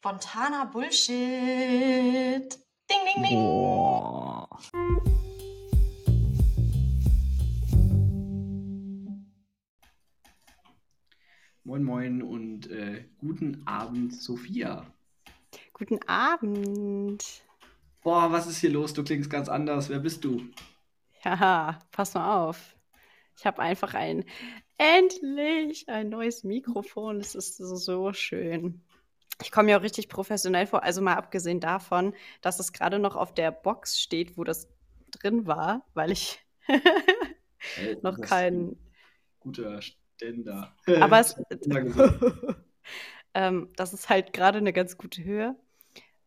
Spontaner Bullshit. Ding, ding, ding. Boah. Moin, moin und äh, guten Abend, Sophia. Guten Abend. Boah, was ist hier los? Du klingst ganz anders. Wer bist du? Ja, pass mal auf. Ich habe einfach ein, endlich ein neues Mikrofon. Es ist so, so schön. Ich komme mir auch richtig professionell vor. Also mal abgesehen davon, dass es gerade noch auf der Box steht, wo das drin war, weil ich hey, noch keinen. Guter Ständer. Aber es, ähm, das ist halt gerade eine ganz gute Höhe.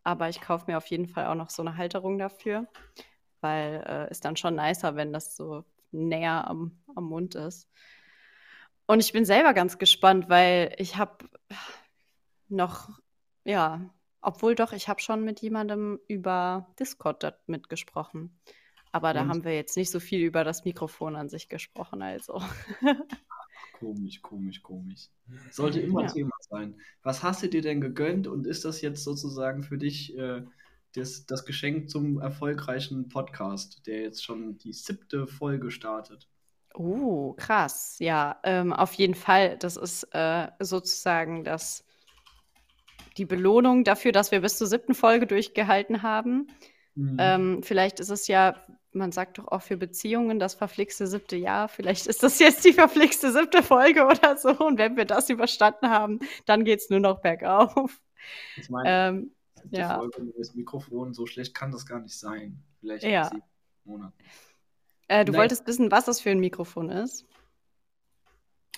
Aber ich kaufe mir auf jeden Fall auch noch so eine Halterung dafür, weil äh, ist dann schon nicer, wenn das so näher am, am Mund ist. Und ich bin selber ganz gespannt, weil ich habe noch, ja, obwohl doch, ich habe schon mit jemandem über Discord mitgesprochen. Aber da Und? haben wir jetzt nicht so viel über das Mikrofon an sich gesprochen, also. komisch, komisch, komisch. Sollte immer ja. Thema sein. Was hast du dir denn gegönnt und ist das jetzt sozusagen für dich äh, das, das Geschenk zum erfolgreichen Podcast, der jetzt schon die siebte Folge startet? Oh, krass. Ja, ähm, auf jeden Fall. Das ist äh, sozusagen das die Belohnung dafür, dass wir bis zur siebten Folge durchgehalten haben. Mhm. Ähm, vielleicht ist es ja, man sagt doch auch für Beziehungen das verflixte siebte Jahr. Vielleicht ist das jetzt die verflixte siebte Folge oder so. Und wenn wir das überstanden haben, dann geht es nur noch bergauf. Ich meine, ähm, ja. Folge das Mikrofon, so schlecht kann das gar nicht sein. Vielleicht ja. in Monaten. Äh, du Nein. wolltest wissen, was das für ein Mikrofon ist?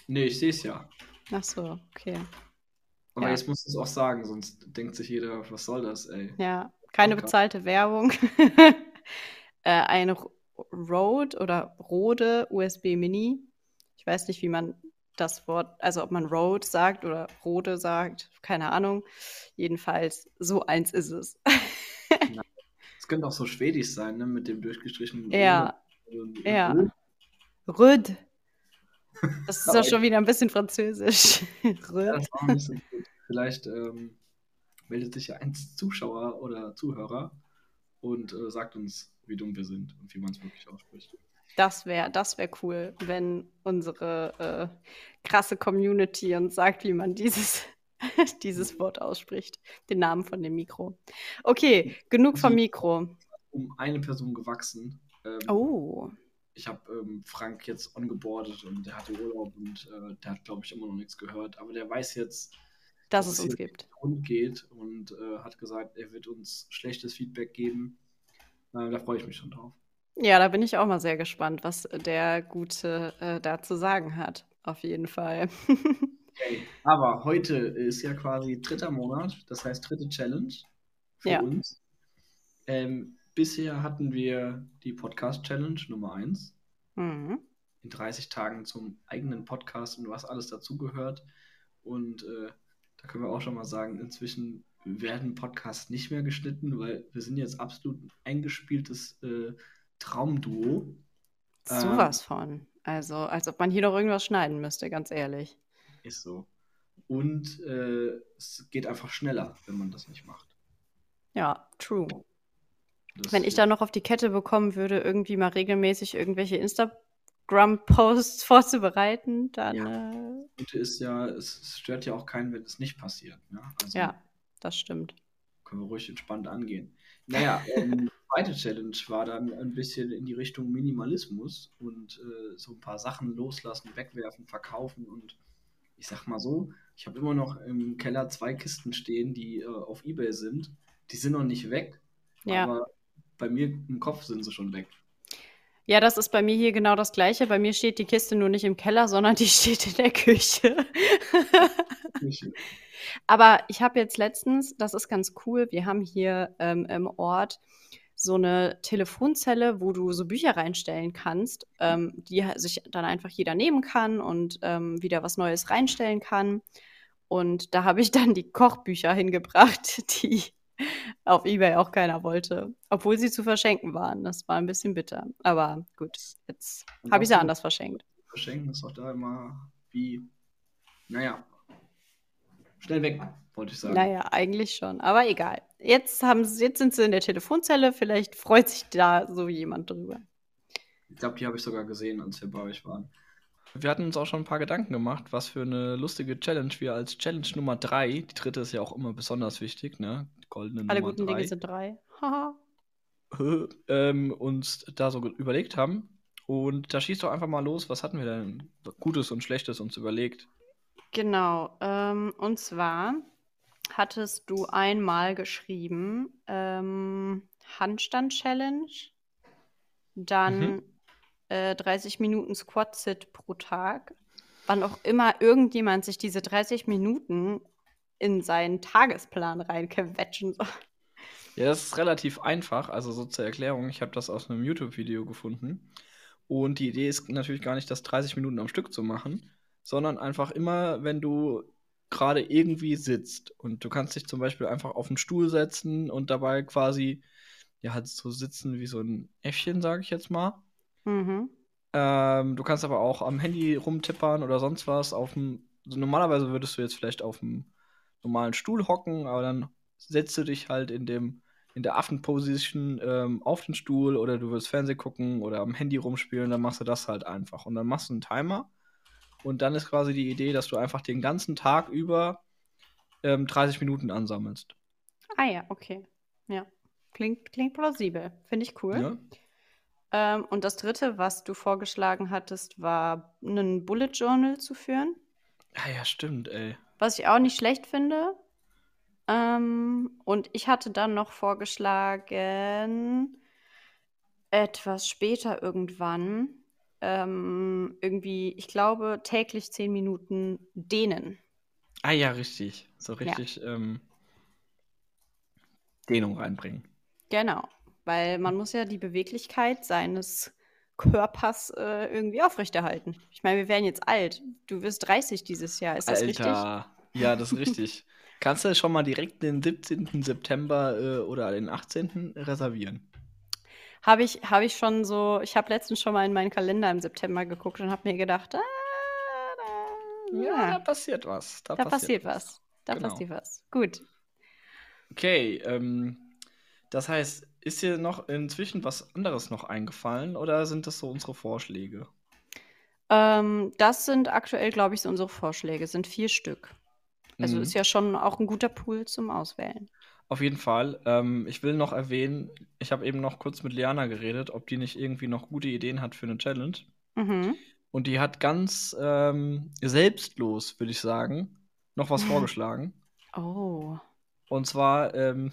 Nee, ich sehe es ja. Ach so, okay. Aber ja. jetzt musst du es auch sagen, sonst denkt sich jeder, was soll das, ey? Ja, keine bezahlte Werbung. äh, ein Rode oder Rode USB Mini. Ich weiß nicht, wie man das Wort, also ob man Rode sagt oder Rode sagt, keine Ahnung. Jedenfalls, so eins ist es. Es könnte auch so schwedisch sein, ne, mit dem durchgestrichenen. Ja. Ja. Röd. Das ist ja schon wieder ein bisschen französisch. so gut. Vielleicht ähm, meldet sich ja ein Zuschauer oder Zuhörer und äh, sagt uns, wie dumm wir sind und wie man es wirklich ausspricht. Das wäre das wär cool, wenn unsere äh, krasse Community uns sagt, wie man dieses, dieses Wort ausspricht. Den Namen von dem Mikro. Okay, genug vom also, Mikro. Um eine Person gewachsen. Ähm, oh ich habe ähm, Frank jetzt ongeboardet und der hatte Urlaub und äh, der hat, glaube ich, immer noch nichts gehört. Aber der weiß jetzt, dass, dass es uns gibt. Und geht und äh, hat gesagt, er wird uns schlechtes Feedback geben. Äh, da freue ich mich schon drauf. Ja, da bin ich auch mal sehr gespannt, was der Gute äh, da zu sagen hat. Auf jeden Fall. okay. Aber heute ist ja quasi dritter Monat, das heißt dritte Challenge für ja. uns. Ähm, Bisher hatten wir die Podcast-Challenge Nummer 1. Mhm. In 30 Tagen zum eigenen Podcast und was alles dazugehört. Und äh, da können wir auch schon mal sagen, inzwischen werden Podcasts nicht mehr geschnitten, weil wir sind jetzt absolut ein eingespieltes äh, Traumduo. Sowas ähm, von. Also, als ob man hier noch irgendwas schneiden müsste, ganz ehrlich. Ist so. Und äh, es geht einfach schneller, wenn man das nicht macht. Ja, true. Das Wenn ich da noch auf die Kette bekommen würde, irgendwie mal regelmäßig irgendwelche Instagram-Posts vorzubereiten, dann. Ja. Äh... Gute ist ja, es stört ja auch keinen, wenn es nicht passiert. Ne? Also, ja, das stimmt. Können wir ruhig entspannt angehen. Naja, ähm, zweite Challenge war dann ein bisschen in die Richtung Minimalismus und äh, so ein paar Sachen loslassen, wegwerfen, verkaufen und ich sag mal so, ich habe immer noch im Keller zwei Kisten stehen, die äh, auf Ebay sind. Die sind noch nicht weg, ja. aber bei mir im Kopf sind sie schon weg. Ja, das ist bei mir hier genau das Gleiche. Bei mir steht die Kiste nur nicht im Keller, sondern die steht in der Küche. Aber ich habe jetzt letztens, das ist ganz cool, wir haben hier ähm, im Ort so eine Telefonzelle, wo du so Bücher reinstellen kannst, ähm, die sich dann einfach jeder nehmen kann und ähm, wieder was Neues reinstellen kann. Und da habe ich dann die Kochbücher hingebracht, die auf Ebay auch keiner wollte. Obwohl sie zu verschenken waren. Das war ein bisschen bitter. Aber gut, jetzt habe ich sie anders verschenkt. Verschenken ist auch da immer wie, naja, schnell weg. wollte ich sagen. Naja, eigentlich schon. Aber egal. Jetzt, haben sie, jetzt sind sie in der Telefonzelle. Vielleicht freut sich da so jemand drüber. Ich glaube, die habe ich sogar gesehen, als wir bei euch waren. Wir hatten uns auch schon ein paar Gedanken gemacht, was für eine lustige Challenge wir als Challenge Nummer 3, die dritte ist ja auch immer besonders wichtig, ne? Goldene Alle Nummer guten drei, Dinge sind drei. Haha. ähm, uns da so überlegt haben. Und da schießt doch einfach mal los, was hatten wir denn Gutes und Schlechtes uns überlegt? Genau. Ähm, und zwar hattest du einmal geschrieben, ähm, Handstand-Challenge, dann Mhm. Äh, 30 Minuten Squat-Sit pro Tag. Wann auch immer irgendjemand sich diese 30 Minuten in seinen Tagesplan reinquetschen soll. Ja, das ist relativ einfach, also so zur Erklärung. Ich habe das aus einem YouTube-Video gefunden. Und die Idee ist natürlich gar nicht, das 30 Minuten am Stück zu machen, sondern einfach immer, wenn du gerade irgendwie sitzt und du kannst dich zum Beispiel einfach auf einen Stuhl setzen und dabei quasi, ja, halt so sitzen wie so ein Äffchen, sage ich jetzt mal. Mhm. Ähm, du kannst aber auch am Handy rumtippern oder sonst was. Auf dem, also normalerweise würdest du jetzt vielleicht auf einem normalen Stuhl hocken, aber dann setzt du dich halt in dem in der Affenposition ähm, auf den Stuhl oder du willst Fernsehen gucken oder am Handy rumspielen, dann machst du das halt einfach. Und dann machst du einen Timer und dann ist quasi die Idee, dass du einfach den ganzen Tag über ähm, 30 Minuten ansammelst. Ah ja, okay. Ja. Klingt, klingt plausibel. Finde ich cool. Ja? Ähm, und das dritte, was du vorgeschlagen hattest, war einen Bullet Journal zu führen. Ah ja, stimmt, ey. Was ich auch nicht schlecht finde. Ähm, und ich hatte dann noch vorgeschlagen, etwas später irgendwann, ähm, irgendwie, ich glaube, täglich zehn Minuten dehnen. Ah ja, richtig. So richtig ähm, Dehnung reinbringen. Genau, weil man muss ja die Beweglichkeit seines Körpers äh, irgendwie aufrechterhalten. Ich meine, wir werden jetzt alt. Du wirst 30 dieses Jahr, ist das richtig? Alter. Ja, das ist richtig. Kannst du schon mal direkt den 17. September äh, oder den 18. reservieren? Habe ich, hab ich schon so, ich habe letztens schon mal in meinen Kalender im September geguckt und habe mir gedacht, ah, da, Ja, ja, da passiert was. Da, da passiert was. Da Genau. passiert was. Gut. Okay, ähm, das heißt, ist dir noch inzwischen was anderes noch eingefallen oder sind das so unsere Vorschläge? Ähm, das sind aktuell, glaube ich, so unsere Vorschläge. Sind vier Stück. Also Mhm. ist ja schon auch ein guter Pool zum Auswählen. Auf jeden Fall. Ähm, ich will noch erwähnen, ich habe eben noch kurz mit Liana geredet, ob die nicht irgendwie noch gute Ideen hat für eine Challenge. Mhm. Und die hat ganz ähm, selbstlos, würde ich sagen, noch was vorgeschlagen. Oh. Und zwar ähm,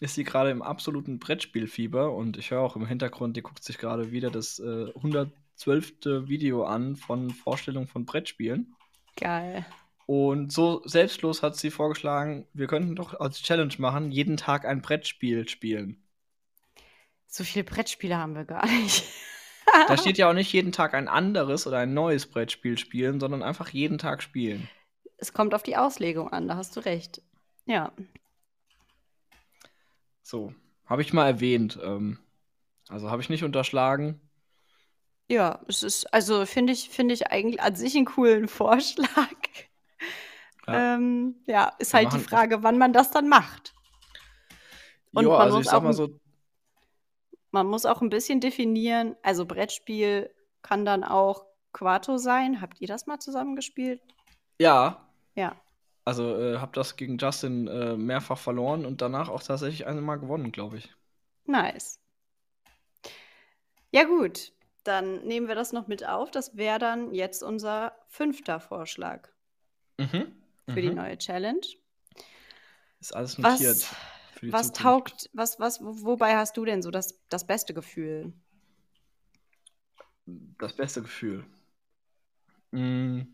ist sie gerade im absoluten Brettspielfieber und ich höre auch im Hintergrund, die guckt sich gerade wieder das äh, 112. Video an von Vorstellungen von Brettspielen. Geil. Und so selbstlos hat sie vorgeschlagen, wir könnten doch als Challenge machen, jeden Tag ein Brettspiel spielen. So viele Brettspiele haben wir gar nicht. Da steht ja auch nicht jeden Tag ein anderes oder ein neues Brettspiel spielen, sondern einfach jeden Tag spielen. Es kommt auf die Auslegung an, da hast du recht. Ja. So, habe ich mal erwähnt. Ähm, also habe ich nicht unterschlagen. Ja, es ist, also finde ich, finde ich eigentlich an sich einen coolen Vorschlag. Ja. Ähm, ja, ist Wir halt die Frage, wann man das dann macht. Und Jo, man also muss ich sag auch mal so, Man muss auch ein bisschen definieren, also Brettspiel kann dann auch Quarto sein. Habt ihr das mal zusammengespielt? ja, Ja. Also äh, habe das gegen Justin äh, mehrfach verloren und danach auch tatsächlich einmal gewonnen, glaube ich. Nice. Ja, gut. Dann nehmen wir das noch mit auf. Das wäre dann jetzt unser fünfter Vorschlag Mhm. für die mhm. neue Challenge. Ist alles Was, notiert. für die was Zukunft. taugt, was, was, wo- wobei hast du denn so das, das beste Gefühl? Das beste Gefühl. Mm,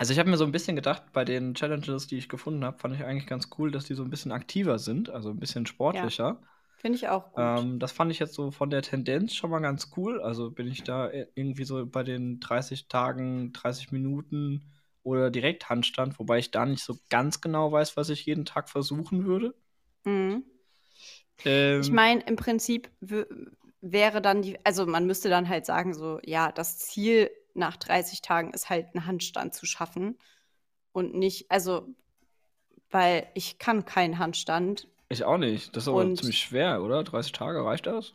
Also ich habe mir so ein bisschen gedacht, bei den Challenges, die ich gefunden habe, fand ich eigentlich ganz cool, dass die so ein bisschen aktiver sind, also ein bisschen sportlicher. Finde ich auch gut. Ähm, das fand ich jetzt so von der Tendenz schon mal ganz cool. Also bin ich da e- irgendwie so bei den 30 Tagen, 30 Minuten oder direkt Handstand, wobei ich da nicht so ganz genau weiß, was ich jeden Tag versuchen würde. Mhm. Ähm, Ich meine, im Prinzip wäre dann die, also man müsste dann halt sagen, so, ja, das Ziel nach 30 Tagen ist halt einen Handstand zu schaffen und nicht, also weil ich kann keinen Handstand. Ich auch nicht. Das ist aber ziemlich schwer, oder? 30 Tage, reicht das?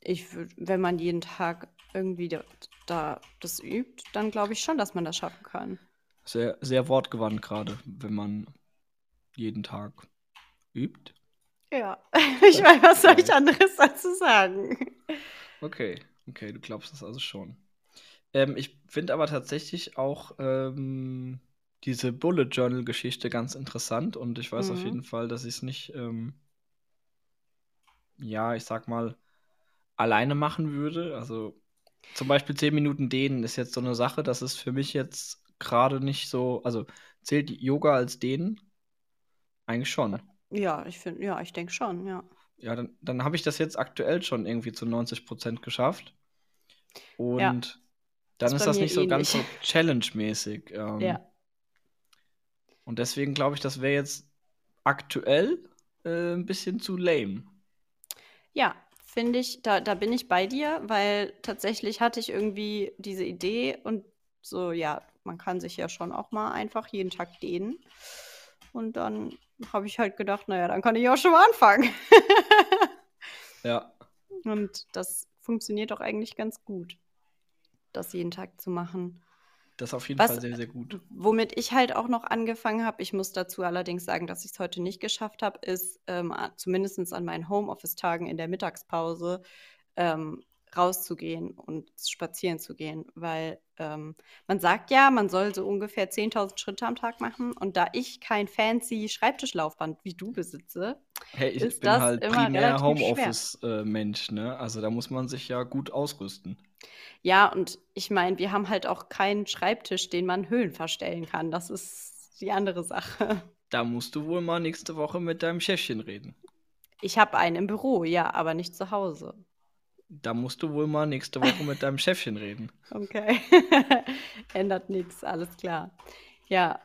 Ich, wenn man jeden Tag irgendwie da, da das übt, dann glaube ich schon, dass man das schaffen kann. Sehr, sehr wortgewandt gerade, wenn man jeden Tag übt. Ja, ich meine, was soll ich anderes dazu sagen? Okay, okay, du glaubst das also schon. Ähm, ich finde aber tatsächlich auch ähm, diese Bullet Journal-Geschichte ganz interessant und ich weiß auf Mhm. jeden Fall, dass ich es nicht, ähm, ja, ich sag mal, alleine machen würde. Also zum Beispiel 10 Minuten Dehnen ist jetzt so eine Sache, das ist für mich jetzt gerade nicht so, also zählt Yoga als Dehnen? Eigentlich schon. Ja, ich finde, ja, ich denke schon, ja. Ja, dann, dann habe ich das jetzt aktuell schon irgendwie zu 90% geschafft. Und dann Ist ist das nicht so ganz so ähnlich. challenge-mäßig. Ähm, Ja. Und deswegen glaube ich, das wäre jetzt aktuell äh, ein bisschen zu lame. Ja, finde ich, da, da bin ich bei dir, weil tatsächlich hatte ich irgendwie diese Idee und so, ja, man kann sich ja schon auch mal einfach jeden Tag dehnen. Und dann habe ich halt gedacht, naja, dann kann ich auch schon mal anfangen. Ja. Und das funktioniert doch eigentlich ganz gut, das jeden Tag zu machen. Das ist auf jeden Was- Fall sehr, sehr gut. Womit ich halt auch noch angefangen habe, ich muss dazu allerdings sagen, dass ich es heute nicht geschafft habe, ist ähm, zumindest an meinen Homeoffice-Tagen in der Mittagspause ähm, rauszugehen und spazieren zu gehen. Weil ähm, man sagt ja, man soll so ungefähr 10.000 Schritte am Tag machen. Und da ich kein fancy Schreibtischlaufband wie du besitze, Hey, ich ist bin das halt immer primär. Homeoffice-Mensch, ne? Also da muss man sich ja gut ausrüsten. ja, und ich meine, wir haben halt auch keinen Schreibtisch, den man Höhlen verstellen kann. Das ist die andere Sache. Da musst du wohl mal nächste Woche mit deinem Chefchen reden. Ich habe einen im Büro, ja, aber nicht zu Hause. Da musst du wohl mal nächste Woche mit deinem Chefchen reden. Okay. Ändert nichts, alles klar. Ja,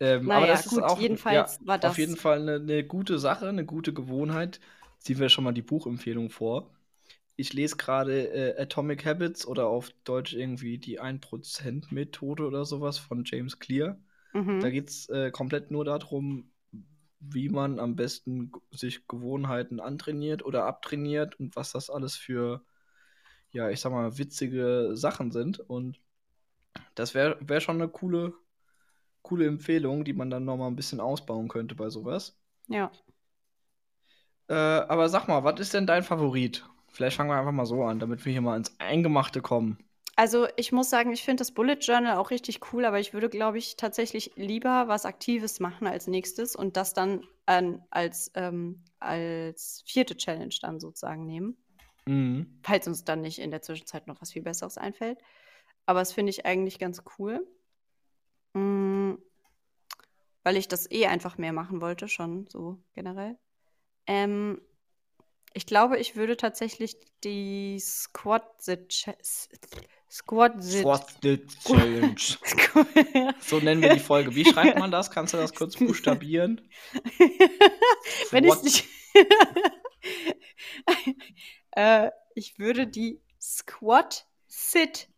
Ähm, Naja, aber das gut, ist auch jedenfalls ja, war das- auf jeden Fall eine, eine gute Sache, eine gute Gewohnheit. Ziehen wir schon mal die Buchempfehlung vor. Ich lese gerade äh, Atomic Habits oder auf Deutsch irgendwie die 1%-Methode oder sowas von James Clear. mhm. Da geht es äh, komplett nur darum, wie man am besten sich Gewohnheiten antrainiert oder abtrainiert und was das alles für, ja, ich sag mal, witzige Sachen sind. Und das wäre wär schon eine coole, coole Empfehlung, die man dann nochmal ein bisschen ausbauen könnte bei sowas. ja. Äh, aber sag mal, was ist denn dein Favorit? Vielleicht fangen wir einfach mal so an, damit wir hier mal ins Eingemachte kommen. Also ich muss sagen, ich finde das Bullet Journal auch richtig cool, aber ich würde, glaube ich, tatsächlich lieber was Aktives machen als nächstes und das dann ähm, als, ähm, als vierte Challenge dann sozusagen nehmen, Mhm. falls uns dann nicht in der Zwischenzeit noch was viel Besseres einfällt. Aber das finde ich eigentlich ganz cool, mm, weil ich das eh einfach mehr machen wollte, schon so generell. Ähm, ich glaube, ich würde tatsächlich die Squat Sit Squat Sit Challenge. So nennen wir die Folge. Wie schreibt man das? Kannst du das kurz buchstabieren? Wenn ich Squat- nicht. äh, ich würde die Squat Sit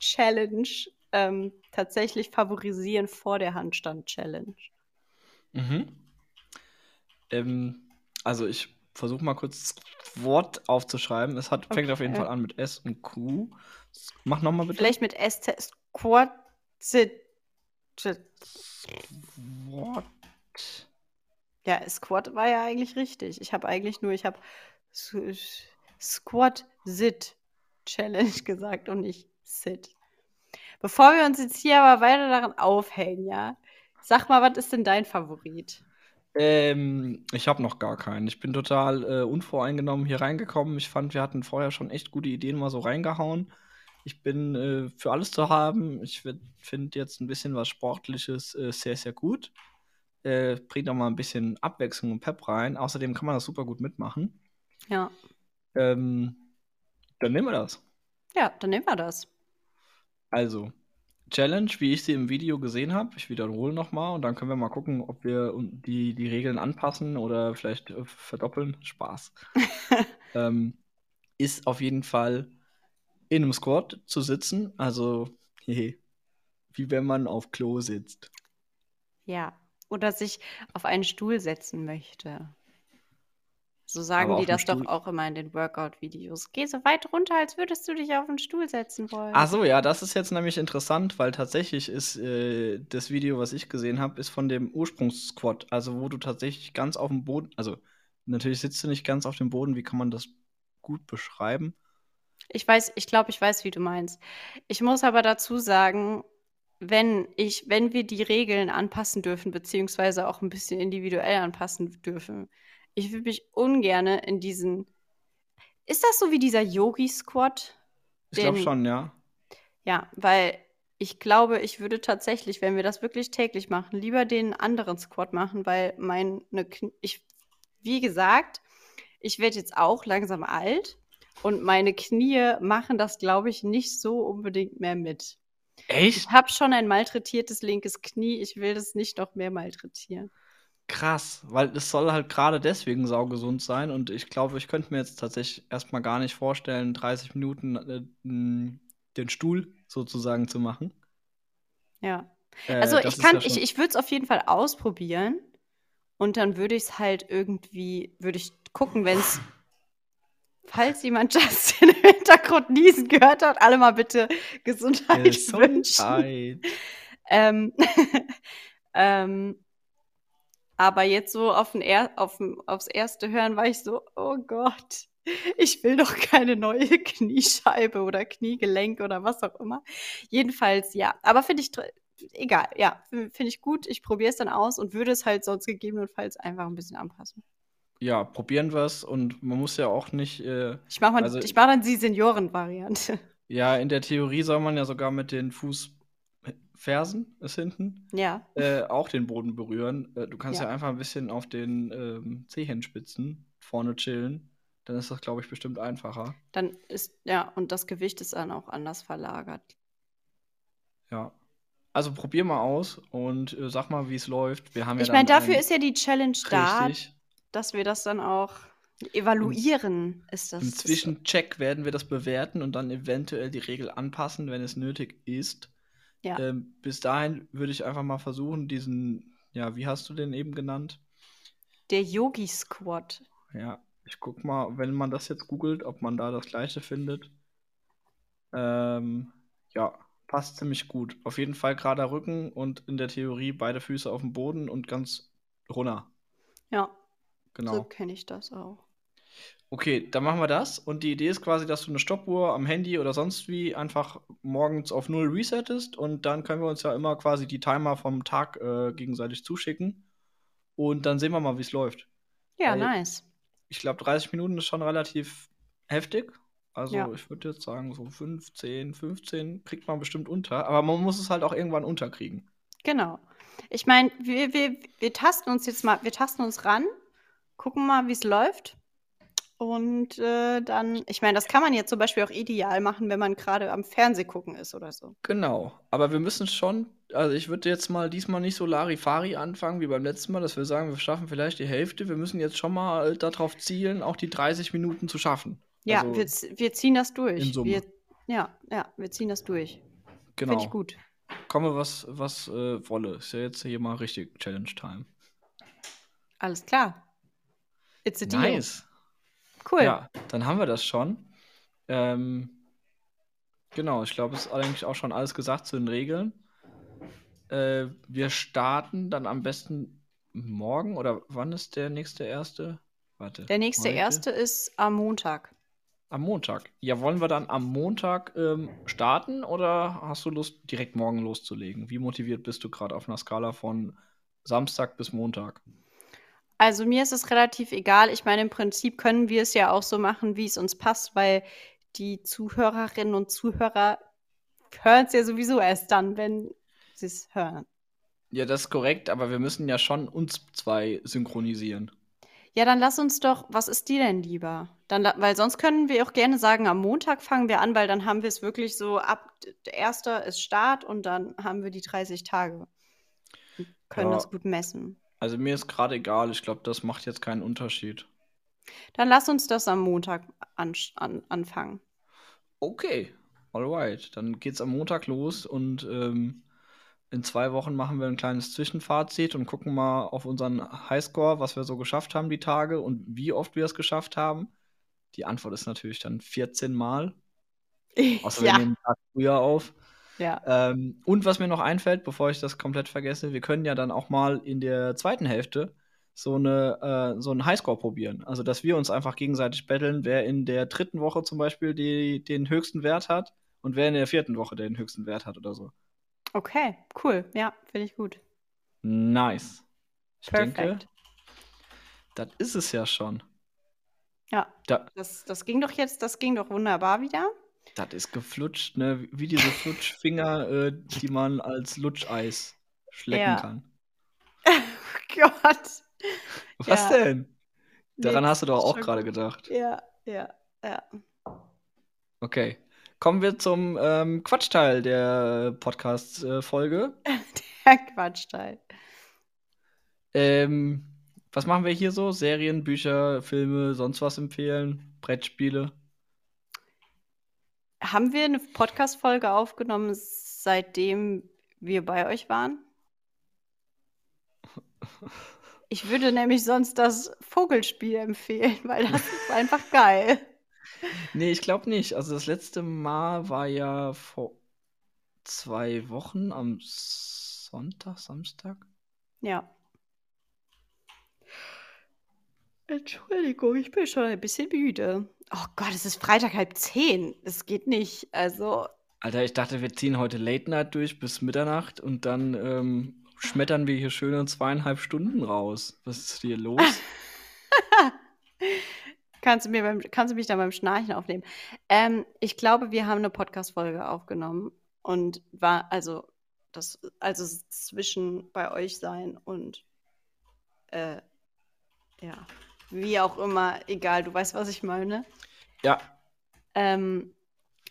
Challenge ähm, tatsächlich favorisieren vor der Handstand Challenge. Mhm. Ähm, also ich versuche mal kurz Wort aufzuschreiben. Es hat, fängt auf jeden Okay. Fall an mit S und Q. Mach nochmal bitte. Vielleicht mit ST Squat Sit. Wort. Ja, Squat war ja eigentlich richtig. Ich habe eigentlich nur, ich habe Squat Sit Challenge gesagt und nicht Sit. Bevor wir uns jetzt hier aber weiter daran aufhängen, ja, sag mal, was ist denn dein Favorit? Ähm, ich habe noch gar keinen. Ich bin total äh, unvoreingenommen hier reingekommen. Ich fand, wir hatten vorher schon echt gute Ideen mal so reingehauen. Ich bin äh, für alles zu haben. Ich finde jetzt ein bisschen was Sportliches äh, sehr, sehr gut. Äh, bringt auch mal ein bisschen Abwechslung und Pep rein. Außerdem kann man das super gut mitmachen. Ja, Ähm, dann nehmen wir das. ja, dann nehmen wir das. Also, Challenge, wie ich sie im Video gesehen habe. Ich wiederhole nochmal und dann können wir mal gucken, ob wir die, die Regeln anpassen oder vielleicht äh, verdoppeln. Spaß. ähm, ist auf jeden Fall in einem Squat zu sitzen. Also, hehe, wie wenn man auf Klo sitzt. Ja, oder sich auf einen Stuhl setzen möchte. So sagen die auf das doch Stuhl auch immer in den Workout-Videos. Geh so weit runter, als würdest du dich auf 'n Stuhl setzen wollen. Ach so, ja, das ist jetzt nämlich interessant, weil tatsächlich ist, äh, das Video, was ich gesehen habe, ist von dem Ursprungs-Squat, also wo du tatsächlich ganz aufm Boden also, natürlich sitzt du nicht ganz auf dem Boden. Wie kann man das gut beschreiben? Ich weiß ich glaube, ich weiß, wie du meinst. Ich muss aber dazu sagen, wenn ich wenn wir die Regeln anpassen dürfen, beziehungsweise auch 'n bisschen individuell anpassen dürfen, ich würde mich ungerne in diesen ist das so wie dieser Yogi-Squat? Ich glaube schon, ja. Ja, weil ich glaube, ich würde tatsächlich, wenn wir das wirklich täglich machen, lieber den anderen Squat machen, weil meine ich wie gesagt, ich werde jetzt auch langsam alt und meine Knie machen das, glaube ich, nicht so unbedingt mehr mit. Ich Echt? habe schon ein malträtiertes linkes Knie, ich will das nicht noch mehr malträtieren. Krass, weil es soll halt grade deswegen saugesund sein und ich glaube, ich könnte mir jetzt tatsächlich erst mal gar nicht vorstellen, 30 Minuten, äh, den Stuhl sozusagen zu machen. Ja. Äh, Also, ich kann ja ich ich würde es auf jeden Fall ausprobieren und dann würde ich's halt irgendwie würde ich gucken, wenn's falls jemand Justin im Hintergrund niesen gehört hat, alle mal bitte Gesundheit wünschen. Gesundheit. Ähm, ähm, aber jetzt so auf'n er auf'm aufs erste Hören war ich so: „Oh Gott, ich will doch keine neue Kniescheibe oder Kniegelenk oder was auch immer.“ Jedenfalls, ja. Aber finde ich egal, ja, fi finde ich gut. Ich probiere es dann aus und würde es halt sonst gegebenenfalls einfach 'n bisschen anpassen. Ja, probieren wir's und man muss ja auch nicht, äh Ich mache also ich mache dann die Seniorenvariante. Ja, in der Theorie soll man ja sogar mit den Fuß äh, Fersen ist hinten, Ja. äh, auch den Boden berühren. Äh, du kannst ja Ja. einfach 'n bisschen auf den, ähm, Zehenspitzen vorne chillen. Dann ist das, glaube ich, bestimmt einfacher. Dann ist ja, und das Gewicht ist dann auch anders verlagert. Ja. Also, probier mal aus und, äh, sag mal, wie's läuft. Wir haben ja Ich meine, dann dafür ein ist ja die Challenge da, Richtig. Dass wir das dann auch Im evaluieren, ist im das das Zwischencheck werden wir das bewerten und dann eventuell die Regel anpassen, wenn es nötig ist. Ja. Ähm, bis dahin würde ich einfach mal versuchen, diesen ja, wie hast du den eben genannt? Der Yogi-Squat. Ja, ich gucke mal, wenn man das jetzt googelt, ob man da das Gleiche findet. Ähm, ja, passt ziemlich gut. Auf jeden Fall gerader Rücken und in der Theorie beide Füße aufm Boden und ganz runter. Ja. So Genau. kenne ich das auch. Okay, dann machen wir das und die Idee ist quasi, dass du 'ne Stoppuhr am Handy oder sonst wie einfach morgens auf 0 resettest und dann können wir uns ja immer quasi die Timer vom Tag, äh, gegenseitig zuschicken und dann sehen wir mal, wie's läuft. Ja, Weil nice. ich glaube, 30 Minuten ist schon relativ heftig. Also, Ja. ich würde jetzt sagen, so 15, 15 kriegt man bestimmt unter, aber man muss es halt auch irgendwann unterkriegen. Genau. Ich meine, wir wir wir tasten uns jetzt mal wir tasten uns ran, gucken mal, wie's läuft und, äh, dann ich meine, das kann man jetzt zum Beispiel auch ideal machen, wenn man grade am Fernseh gucken ist oder so. Genau, aber wir müssen schon also, ich würde jetzt mal diesmal nicht so Larifari anfangen wie beim letzten Mal, dass wir sagen, wir schaffen vielleicht die Hälfte. Wir müssen jetzt schon mal da drauf zielen, auch die 30 Minuten zu schaffen. Ja, Also wir wir ziehen das in durch. Summe. Wir ja, ja, wir ziehen das durch. Finde ich Genau. gut. Komme, was was, äh, wolle. Ist ja jetzt hier mal richtig Challenge Time. Alles klar. It's a deal. Nice. Cool. Ja, dann haben wir das schon. Ähm, genau, ich glaube, es ist eigentlich auch schon alles gesagt zu den Regeln. Äh, wir starten dann am besten morgen oder wann ist der nächste erste? Warte, Der nächste heute? erste ist am Montag. Am Montag. Ja, wollen wir dann am Montag, ähm, starten oder hast du Lust, direkt morgen loszulegen? Wie motiviert bist du grad auf 'ner Skala von Samstag bis Montag? Also, mir ist es relativ egal. Ich meine, im Prinzip können wir es ja auch so machen, wie's uns passt, weil die Zuhörerinnen und Zuhörer hören's ja sowieso erst dann, wenn sie's hören. Ja, das ist korrekt, aber wir müssen ja schon uns 2 synchronisieren. Ja, dann lass uns doch was ist dir denn lieber? Dann weil sonst können wir auch gerne sagen, am Montag fangen wir an, weil dann haben wir's wirklich so ab 1. ist Start und dann haben wir die 30 Tage und können Ja. das gut messen. Also, mir ist grad egal. Ich glaube, das macht jetzt keinen Unterschied. Dann lass uns das am Montag ansch an anfangen. Okay, alright. Dann geht's am Montag los und, ähm, in zwei Wochen machen wir ein kleines Zwischenfazit und gucken mal auf unseren Highscore, was wir so geschafft haben die Tage und wie oft wir es geschafft haben. Die Antwort ist natürlich dann 14 Mal. Außer wir ja. nehmen einen Tag früher auf. Ja. Ähm, und was mir noch einfällt, bevor ich das komplett vergesse, wir können ja dann auch mal in der zweiten Hälfte so, eine, äh, so einen Highscore probieren. Also, dass wir uns einfach gegenseitig betteln, wer in der dritten Woche zum Beispiel die, den höchsten Wert hat und wer in der vierten Woche den höchsten Wert hat oder so. Okay, cool. Ja, finde ich gut. Nice. Ich denke, Perfekt. das ist es ja schon. Ja, Da, das, das ging doch jetzt, das ging doch wunderbar wieder. Das ist geflutscht, ne? Wie diese Flutschfinger, äh, die man als Lutscheis schlecken Ja. kann. Oh Gott. Was Ja. denn? Daran Nee, hast du doch auch gerade gedacht. Ja, ja, ja. Okay. Kommen wir zum ähm, Quatschteil der Podcast-Folge. Der Quatschteil. ähm, was machen wir hier so? Serien, Bücher, Filme, sonst was empfehlen? Brettspiele? Haben wir eine Podcast-Folge aufgenommen, seitdem wir bei euch waren? Ich würde nämlich sonst das Vogelspiel empfehlen, weil das ist einfach geil. Nee, ich glaube nicht. Also das letzte Mal war ja vor zwei Wochen am Sonntag, Samstag. Ja. Entschuldigung, ich bin schon ein bisschen müde. Oh Gott, es ist Freitag halb zehn. Es geht nicht. Also, Alter, ich dachte, wir ziehen heute Late Night durch bis Mitternacht und dann ähm, schmettern wir hier schöne zweieinhalb Stunden raus. Was ist hier los? kannst du, mir beim, kannst du mich dann beim Schnarchen aufnehmen? Ähm, ich glaube, wir haben eine Podcast-Folge aufgenommen und war, also, das, also zwischen bei euch sein und, äh, ja, wie auch immer, egal, du weißt, was ich meine. Ja, Ähm,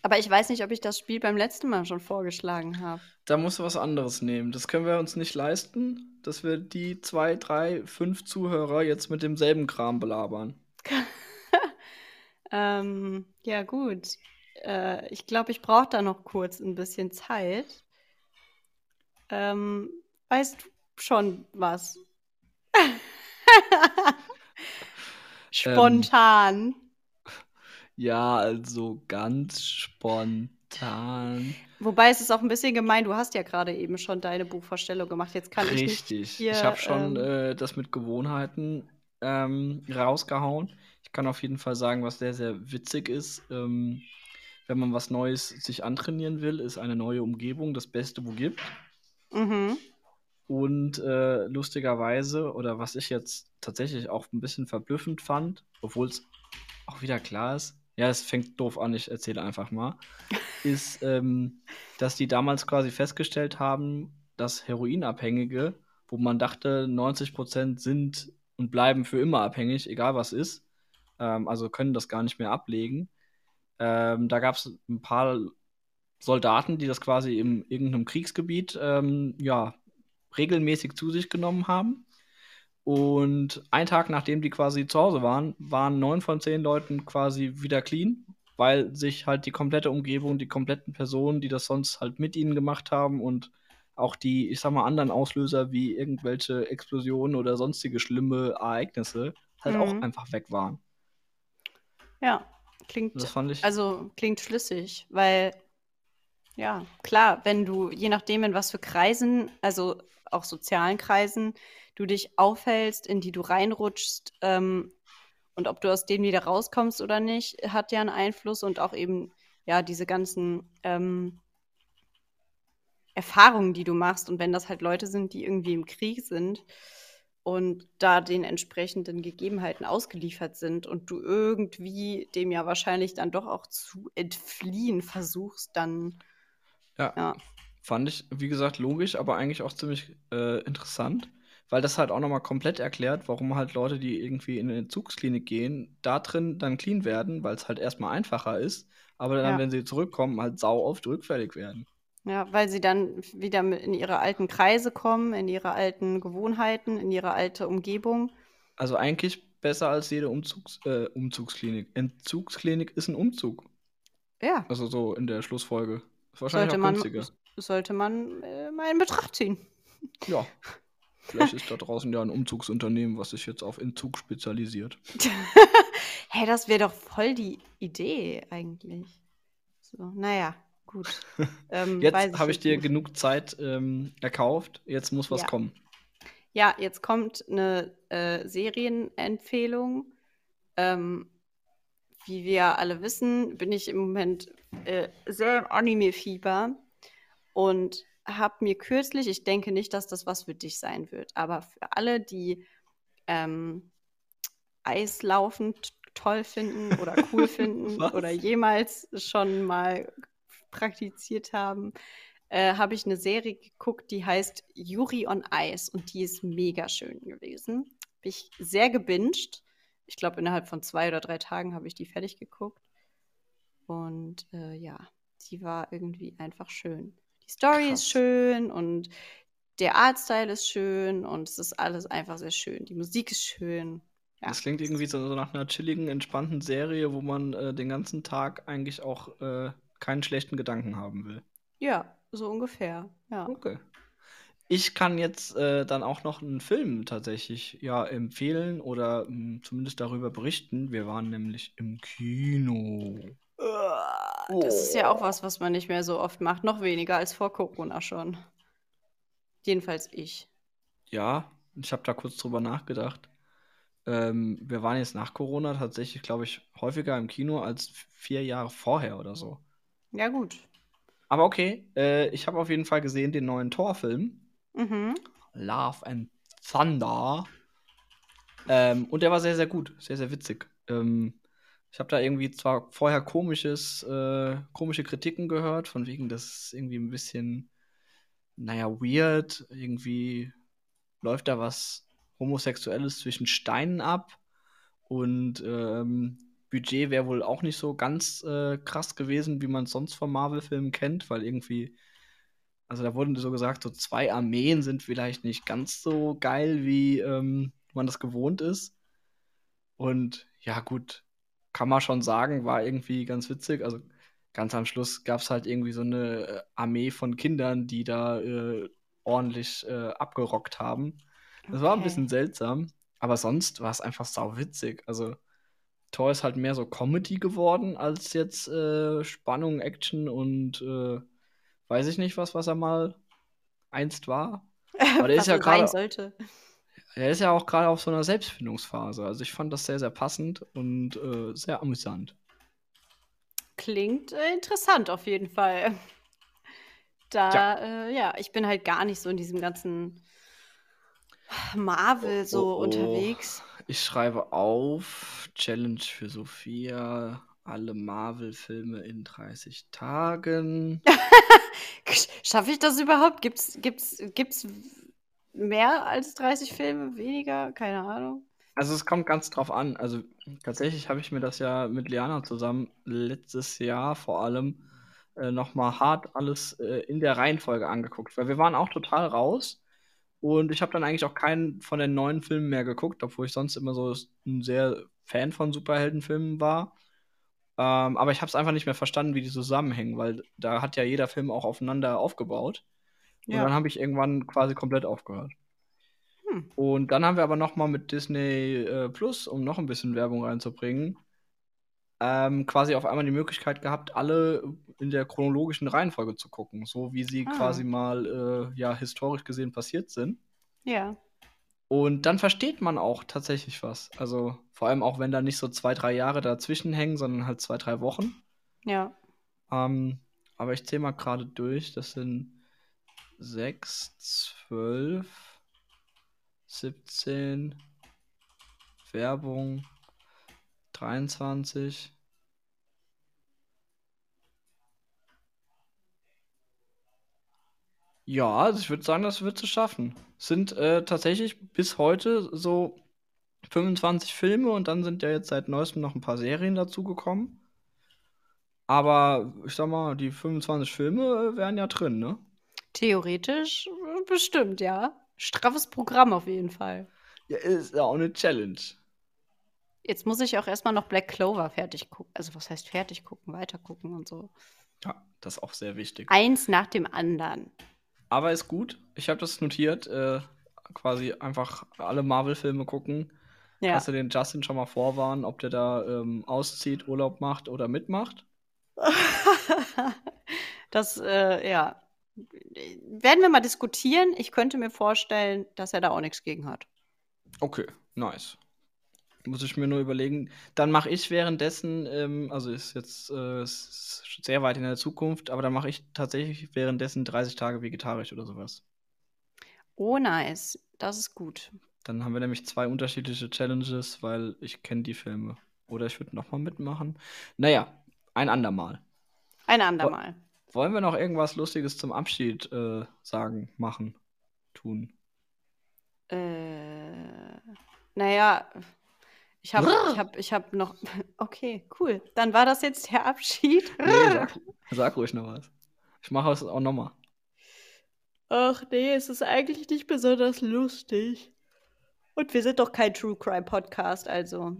aber ich weiß nicht, ob ich das Spiel beim letzten Mal schon vorgeschlagen habe. da musst du was anderes nehmen. Das können wir uns nicht leisten, dass wir die zwei, drei, fünf Zuhörer jetzt mit demselben Kram belabern. Ähm, ja, gut. Äh, ich glaube, ich brauche da noch kurz ein bisschen Zeit. Ähm, weißt du schon was? Spontan. Ja, also ganz spontan. Wobei es ist auch ein bisschen gemein, du hast ja gerade eben schon deine Buchvorstellung gemacht. Jetzt kann ich nicht Richtig. ich habe schon ähm, äh, das mit Gewohnheiten ähm, rausgehauen. Ich kann auf jeden Fall sagen, was sehr, sehr witzig ist. Ähm, wenn man was Neues sich antrainieren will, ist eine neue Umgebung das Beste, wo gibt. Mhm. Und äh, lustigerweise, oder was ich jetzt tatsächlich auch ein bisschen verblüffend fand, obwohl es auch wieder klar ist, ja, es fängt doof an, ich erzähle einfach mal, ist, ähm, dass die damals quasi festgestellt haben, dass Heroinabhängige, wo man dachte, 90% sind und bleiben für immer abhängig, egal was ist, ähm, also können das gar nicht mehr ablegen. Ähm, da gab es ein paar Soldaten, die das quasi in irgendeinem Kriegsgebiet ähm, ja, regelmäßig zu sich genommen haben. Und einen Tag nachdem die quasi zu Hause waren, waren neun von zehn Leuten quasi wieder clean, weil sich halt die komplette Umgebung, die kompletten Personen, die das sonst halt mit ihnen gemacht haben und auch die, ich sag mal, anderen Auslöser wie irgendwelche Explosionen oder sonstige schlimme Ereignisse halt auch Mhm. einfach weg waren. Ja, klingt, Das fand ich. also klingt schlüssig, weil, ja, klar, wenn du, je nachdem, in was für Kreisen, also auch sozialen Kreisen, du dich aufhältst, in die du reinrutschst, ähm, und ob du aus denen wieder rauskommst oder nicht, hat ja einen Einfluss und auch eben, ja, diese ganzen ähm, Erfahrungen, die du machst. Und wenn das halt Leute sind, die irgendwie im Krieg sind und da den entsprechenden Gegebenheiten ausgeliefert sind und du irgendwie dem ja wahrscheinlich dann doch auch zu entfliehen versuchst, dann Ja, ja. Fand ich, wie gesagt, logisch, aber eigentlich auch ziemlich äh, interessant, weil das halt auch nochmal komplett erklärt, warum halt Leute, die irgendwie in eine Entzugsklinik gehen, da drin dann clean werden, weil es halt erstmal einfacher ist, aber dann, Ja. wenn sie zurückkommen, halt sau oft rückfällig werden. Ja, weil sie dann wieder in ihre alten Kreise kommen, in ihre alten Gewohnheiten, in ihre alte Umgebung. Also eigentlich besser als jede Umzugs äh, Umzugsklinik. Entzugsklinik ist ein Umzug. Ja, Also so in der Schlussfolge. Ist wahrscheinlich sollte auch man, günstiger. Sollte man äh, mal in Betracht ziehen. Ja. Vielleicht ist da draußen ja ein Umzugsunternehmen, was sich jetzt auf Entzug spezialisiert. Hä, hey, das wäre doch voll die Idee eigentlich. So, naja, gut. Ähm, jetzt habe ich dir nicht. genug Zeit ähm, erkauft. Jetzt muss was ja. kommen. Ja, jetzt kommt eine äh, Serienempfehlung. Ähm, wie wir alle wissen, bin ich im Moment äh, sehr im Anime-Fieber und habe mir kürzlich, ich denke nicht, dass das was für dich sein wird, aber für alle, die ähm, Eislaufen toll finden oder cool finden oder jemals schon mal praktiziert haben, äh, habe ich eine Serie geguckt, die heißt Yuri on Ice und die ist mega schön gewesen. Bin ich sehr gebinged. Ich glaube, innerhalb von zwei oder drei Tagen habe ich die fertig geguckt. Und äh, ja, die war irgendwie einfach schön. Die Story Krass. ist schön und der Artstyle ist schön und es ist alles einfach sehr schön. Die Musik ist schön. Ja. Das klingt irgendwie so, nach einer chilligen, entspannten Serie, wo man äh, den ganzen Tag eigentlich auch äh, keinen schlechten Gedanken haben will. Ja, so ungefähr. Ja. Okay. Ich kann jetzt äh, dann auch noch einen Film tatsächlich ja empfehlen oder mh, hm, zumindest darüber berichten. Wir waren nämlich im Kino. Das ist ja auch was, was man nicht mehr so oft macht. Noch weniger als vor Corona schon. Jedenfalls ich. Ja, ich habe da kurz drüber nachgedacht. Ähm, wir waren jetzt nach Corona tatsächlich, glaube ich, häufiger im Kino als vier Jahre vorher oder so. Ja, gut. Aber okay, äh, ich habe auf jeden Fall gesehen den neuen Torfilm. Mhm. Love and Thunder. Ähm, und der war sehr, sehr gut, sehr, sehr witzig. Ähm, ich habe da irgendwie zwar vorher komisches, äh, komische Kritiken gehört, von wegen, das ist irgendwie ein bisschen, naja, weird. Irgendwie läuft da was Homosexuelles zwischen Steinen ab. Und ähm, Budget wäre wohl auch nicht so ganz äh, krass gewesen, wie man es sonst von Marvel-Filmen kennt, weil irgendwie, also da wurden so gesagt, so zwei Armeen sind vielleicht nicht ganz so geil, wie ähm, man das gewohnt ist. Und ja, gut, kann man schon sagen, war irgendwie ganz witzig. Also ganz am Schluss gab es halt irgendwie so eine äh, Armee von Kindern, die da äh, ordentlich äh, abgerockt haben. Das okay. war ein bisschen seltsam, aber sonst war es einfach sau witzig. Also Thor ist halt mehr so Comedy geworden als jetzt äh, Spannung, Action und äh, weiß ich nicht was, was er mal einst war. Aber der ist ja gerade. Er ist ja auch gerade auf so einer Selbstfindungsphase. Also ich fand das sehr, sehr passend und äh, sehr amüsant. Klingt äh, interessant auf jeden Fall. Da, ja. Äh, ja, ich bin halt gar nicht so in diesem ganzen Marvel so oh, oh, oh. unterwegs. Ich schreibe auf Challenge für Sophia, alle Marvel-Filme in 30 Tagen. Schaffe ich das überhaupt? Gibt's, gibt's, gibt's mehr als 30 Filme? Weniger? Keine Ahnung. Also es kommt ganz drauf an. Also tatsächlich habe ich mir das ja mit Liana zusammen letztes Jahr vor allem äh, nochmal hart alles äh, in der Reihenfolge angeguckt, weil wir waren auch total raus und ich habe dann eigentlich auch keinen von den neuen Filmen mehr geguckt, obwohl ich sonst immer so ein sehr Fan von Superheldenfilmen war. Ähm, aber ich habe es einfach nicht mehr verstanden, wie die zusammenhängen, weil da hat ja jeder Film auch aufeinander aufgebaut. Und ja. dann habe ich irgendwann quasi komplett aufgehört. Hm. Und dann haben wir aber noch mal mit Disney äh, Plus, um noch ein bisschen Werbung reinzubringen, ähm, quasi auf einmal die Möglichkeit gehabt, alle in der chronologischen Reihenfolge zu gucken, so wie sie ah. quasi mal äh, ja historisch gesehen passiert sind. Ja. Und dann versteht man auch tatsächlich was. Also vor allem auch, wenn da nicht so zwei, drei Jahre dazwischen hängen, sondern halt zwei, drei Wochen. Ja. Ähm, aber ich zähle mal gerade durch. Das sind sechs, zwölf, siebzehn, Werbung, 23. Ja, also ich würde sagen, das wird es schaffen. Sind äh, tatsächlich bis heute so 25 Filme und dann sind ja jetzt seit neuestem noch ein paar Serien dazugekommen. Aber ich sag mal, die 25 Filme äh, wären ja drin, ne? Theoretisch äh, bestimmt, ja. Straffes Programm auf jeden Fall. Ja, ist ja auch eine Challenge. Jetzt muss ich auch erstmal noch Black Clover fertig gucken. Also, was heißt fertig gucken? Weiter gucken und so. Ja, Das ist auch sehr wichtig. Eins nach dem anderen. Aber ist gut. Ich habe das notiert. Äh, quasi einfach alle Marvel-Filme gucken. Ja. Kannst du den Justin schon mal vorwarnen, ob der da ähm, auszieht, Urlaub macht oder mitmacht? das, äh, ja. Werden wir mal diskutieren. Ich könnte mir vorstellen, dass er da auch nichts gegen hat. Okay, nice. Muss ich mir nur überlegen. Dann mache ich währenddessen, ähm, also ist jetzt äh, ist sehr weit in der Zukunft, aber dann mache ich tatsächlich währenddessen 30 Tage vegetarisch oder sowas. Oh, nice. Das ist gut. Dann haben wir nämlich zwei unterschiedliche Challenges, weil ich kenne die Filme. Oder ich würde nochmal mitmachen. Naja, ein andermal. Ein andermal. Wollen wir noch irgendwas Lustiges zum Abschied äh, sagen, machen, tun? Äh, naja, ich habe ich hab, ich hab noch. Okay, cool. Dann war das jetzt der Abschied. Nee, sag, sag ruhig noch was. Ich mache es auch nochmal. Ach nee, es ist eigentlich nicht besonders lustig. Und wir sind doch kein True Crime Podcast, also.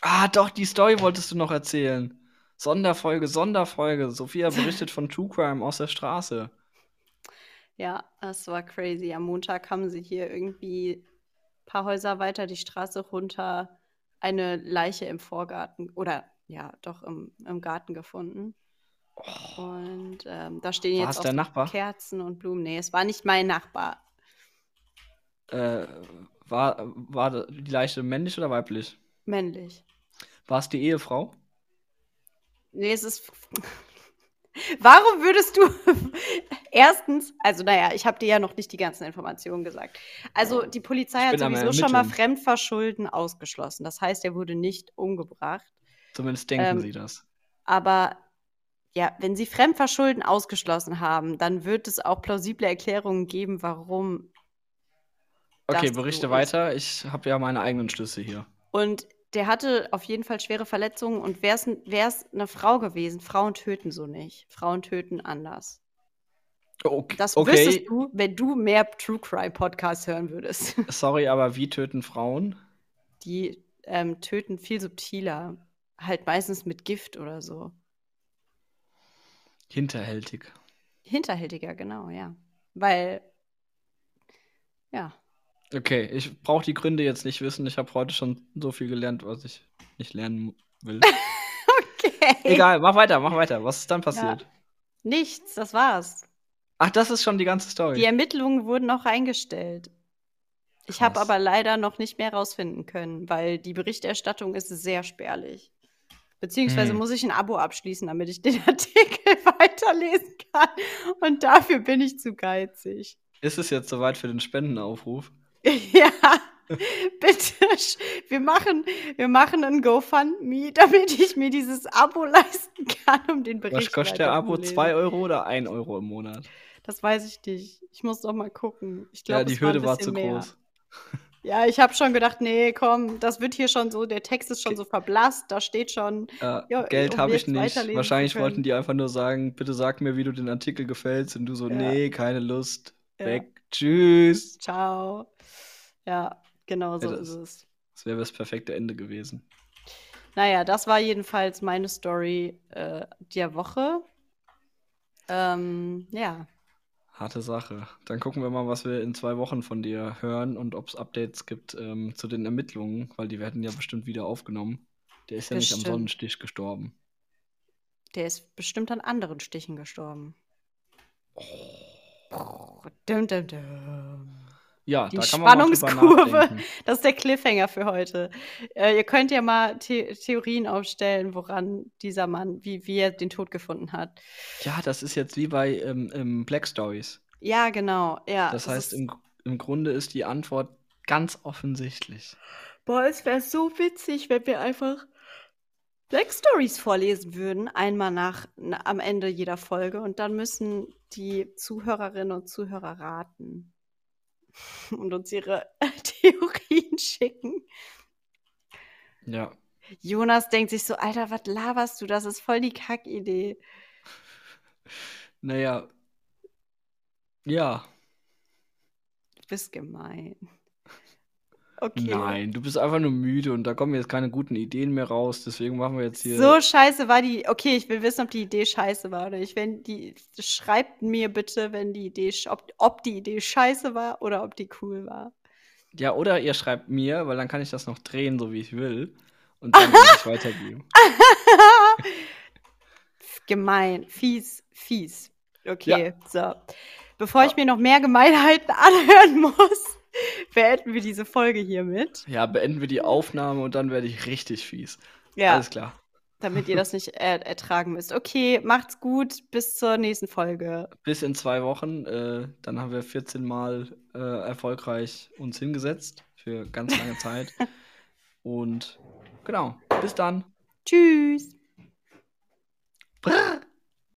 Ah, doch, die Story wolltest du noch erzählen. Sonderfolge, Sonderfolge. Sophia berichtet von True Crime aus der Straße. Ja, das war crazy. Am Montag haben sie hier irgendwie ein paar Häuser weiter die Straße runter eine Leiche im Vorgarten oder ja, doch im, im Garten gefunden. Oh, Und ähm, da stehen War jetzt auch? Kerzen und Blumen. Nee, es war nicht mein Nachbar. äh, war, war die Leiche männlich oder weiblich? Männlich. War es die Ehefrau? Nee, es ist. Warum würdest du erstens, also naja, ich habe dir ja noch nicht die ganzen Informationen gesagt. Also die Polizei hat sowieso schon mal. Fremdverschulden ausgeschlossen. Das heißt, er wurde nicht umgebracht. Zumindest denken Ähm, sie das. Aber ja, wenn sie Fremdverschulden ausgeschlossen haben, dann wird es auch plausible Erklärungen geben, warum. Okay, so berichte ist. weiter. Ich habe ja meine eigenen Schlüsse hier. Und der hatte auf jeden Fall schwere Verletzungen. Und wäre es eine Frau gewesen, Frauen töten so nicht. Frauen töten anders. Okay, Das wüsstest du, wenn du mehr True Crime Podcasts hören würdest. sorry, aber wie töten Frauen? Die ähm, töten viel subtiler. Halt meistens mit Gift oder so. Hinterhältig. Hinterhältiger, genau, ja. Weil, ja. Okay, ich brauche die Gründe jetzt nicht wissen. Ich habe heute schon so viel gelernt, was ich nicht lernen will. Okay. Egal, mach weiter, mach weiter. Was ist dann passiert? Nichts, das war's. Ach, das ist schon die ganze Story. Die Ermittlungen wurden auch eingestellt. Ich habe aber leider noch nicht mehr rausfinden können, weil die Berichterstattung ist sehr spärlich. Beziehungsweise Hm. muss ich ein Abo abschließen, damit ich den Artikel weiterlesen kann. Und dafür bin ich zu geizig. Ist es jetzt soweit für den Spendenaufruf? ja, bitte. Wir machen, wir machen ein GoFundMe, damit ich mir dieses Abo leisten kann, um den Bericht Was kostet der Abo? weiterzulesen. 2 Euro oder 1 Euro im Monat? Das weiß ich nicht. Ich muss doch mal gucken. Ich Ja, glaube, die war Hürde war bisschen zu mehr. groß. Ja, ich habe schon gedacht, nee, komm, das wird hier schon so, der Text ist schon so verblasst, da steht schon, Ja, Ja, Geld um habe ich nicht. Wahrscheinlich zu wollten die einfach nur sagen, bitte sag mir, wie du den Artikel gefällst. Und du so, Ja. nee, keine Lust. Ja. Weg. Tschüss. ciao. Ja, genau so Ja, ist das- es. Das wäre das perfekte Ende gewesen. Naja, das war jedenfalls meine Story äh, der Woche. Ähm, ja, Harte Sache. Dann gucken wir mal, was wir in zwei Wochen von dir hören und ob es Updates gibt ähm, zu den Ermittlungen, weil die werden ja bestimmt wieder aufgenommen. Der ist ja nicht am Bestimmt. Sonnenstich gestorben. der ist bestimmt an anderen Stichen gestorben. Dum, dum, dum. Ja, Die da kann man Spannungskurve. Das ist der Cliffhanger für heute. Äh, ihr könnt ja mal The Theorien aufstellen, woran dieser Mann, wie, wie er den Tod gefunden hat. Ja, das ist jetzt wie bei ähm, Black Stories. Ja, genau. Ja, Das es heißt, im, im Grunde ist die Antwort ganz offensichtlich. Boah, es wäre so witzig, wenn wir einfach Black Stories vorlesen würden, einmal nach, na, am Ende jeder Folge. Und dann müssen die Zuhörerinnen und Zuhörer raten und uns ihre Theorien schicken. Ja. Jonas denkt sich so, Alter, was laberst du? Das ist voll die Kackidee. Naja. Ja. Du bist gemein. Okay. Nein, du bist einfach nur müde und da kommen jetzt keine guten Ideen mehr raus. Deswegen machen wir jetzt hier. So scheiße war die. Okay, ich will wissen, ob die Idee scheiße war oder nicht. Wenn die, schreibt mir bitte, wenn die Idee, ob, ob die Idee scheiße war oder ob die cool war. Ja, oder ihr schreibt mir, weil dann kann ich das noch drehen, so wie ich will. Und dann kann ich weitergeben. Gemein, fies, fies. Okay, ja. so. Bevor ich mir noch mehr Gemeinheiten anhören muss, beenden wir diese Folge hiermit. Ja, beenden wir die Aufnahme und dann werde ich richtig fies. Ja. Alles klar. Damit ihr das nicht er ertragen müsst. Okay, macht's gut. Bis zur nächsten Folge. Bis in zwei Wochen. Äh, dann haben wir 14 Mal äh, erfolgreich uns hingesetzt. Für ganz lange Zeit. und genau. Bis dann. Tschüss.